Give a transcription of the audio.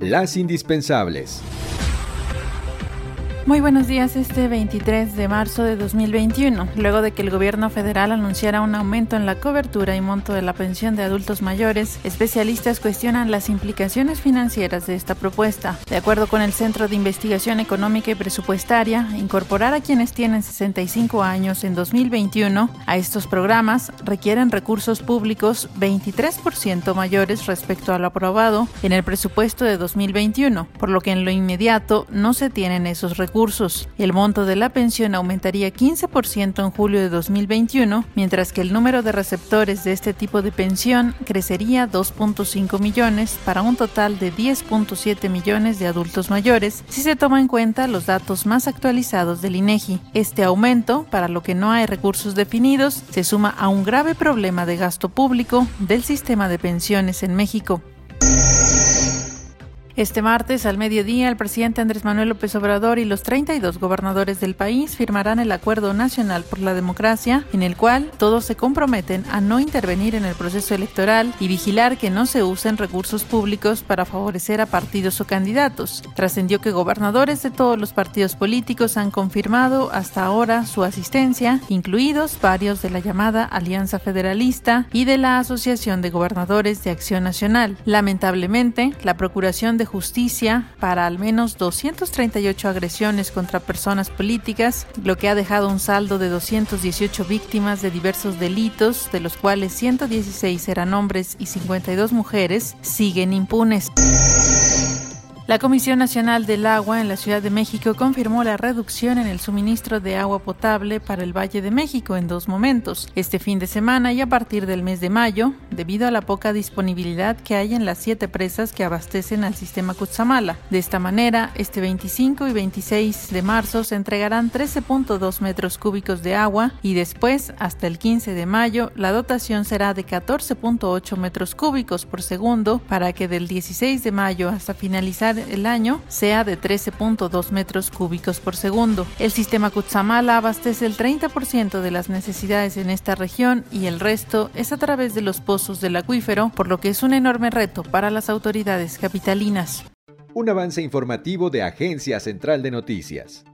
Las indispensables. Muy buenos días este 23 de marzo de 2021, luego de que el gobierno federal anunciara un aumento en la cobertura y monto de la pensión de adultos mayores, especialistas cuestionan las implicaciones financieras de esta propuesta. De acuerdo con el Centro de Investigación Económica y Presupuestaria, incorporar a quienes tienen 65 años en 2021 a estos programas requieren recursos públicos 23% mayores respecto a lo aprobado en el presupuesto de 2021, por lo que en lo inmediato no se tienen esos recursos el monto de la pensión aumentaría 15% en julio de 2021, mientras que el número de receptores de este tipo de pensión crecería 2.5 millones para un total de 10.7 millones de adultos mayores, si se toma en cuenta los datos más actualizados del INEGI. Este aumento, para lo que no hay recursos definidos, se suma a un grave problema de gasto público del sistema de pensiones en México. Este martes, al mediodía, el presidente Andrés Manuel López Obrador y los 32 gobernadores del país firmarán el Acuerdo Nacional por la Democracia, en el cual todos se comprometen a no intervenir en el proceso electoral y vigilar que no se usen recursos públicos para favorecer a partidos o candidatos. Trascendió que gobernadores de todos los partidos políticos han confirmado hasta ahora su asistencia, incluidos varios de la llamada Alianza Federalista y de la Asociación de Gobernadores de Acción Nacional. Lamentablemente, la Procuración de justicia para al menos 238 agresiones contra personas políticas, lo que ha dejado un saldo de 218 víctimas de diversos delitos, de los cuales 116 eran hombres y 52 mujeres, siguen impunes. La Comisión Nacional del Agua en la Ciudad de México confirmó la reducción en el suministro de agua potable para el Valle de México en dos momentos, este fin de semana y a partir del mes de mayo, debido a la poca disponibilidad que hay en las siete presas que abastecen al sistema Cutzamala. De esta manera, este 25 y 26 de marzo se entregarán 13.2 metros cúbicos de agua y después, hasta el 15 de mayo, la dotación será de 14.8 metros cúbicos por segundo para que del 16 de mayo hasta finalizar el año sea de 13.2 metros cúbicos por segundo. El sistema Cutzamala abastece el 30% de las necesidades en esta región y el resto es a través de los pozos del acuífero, por lo que es un enorme reto para las autoridades capitalinas. Un avance informativo de Agencia Central de Noticias.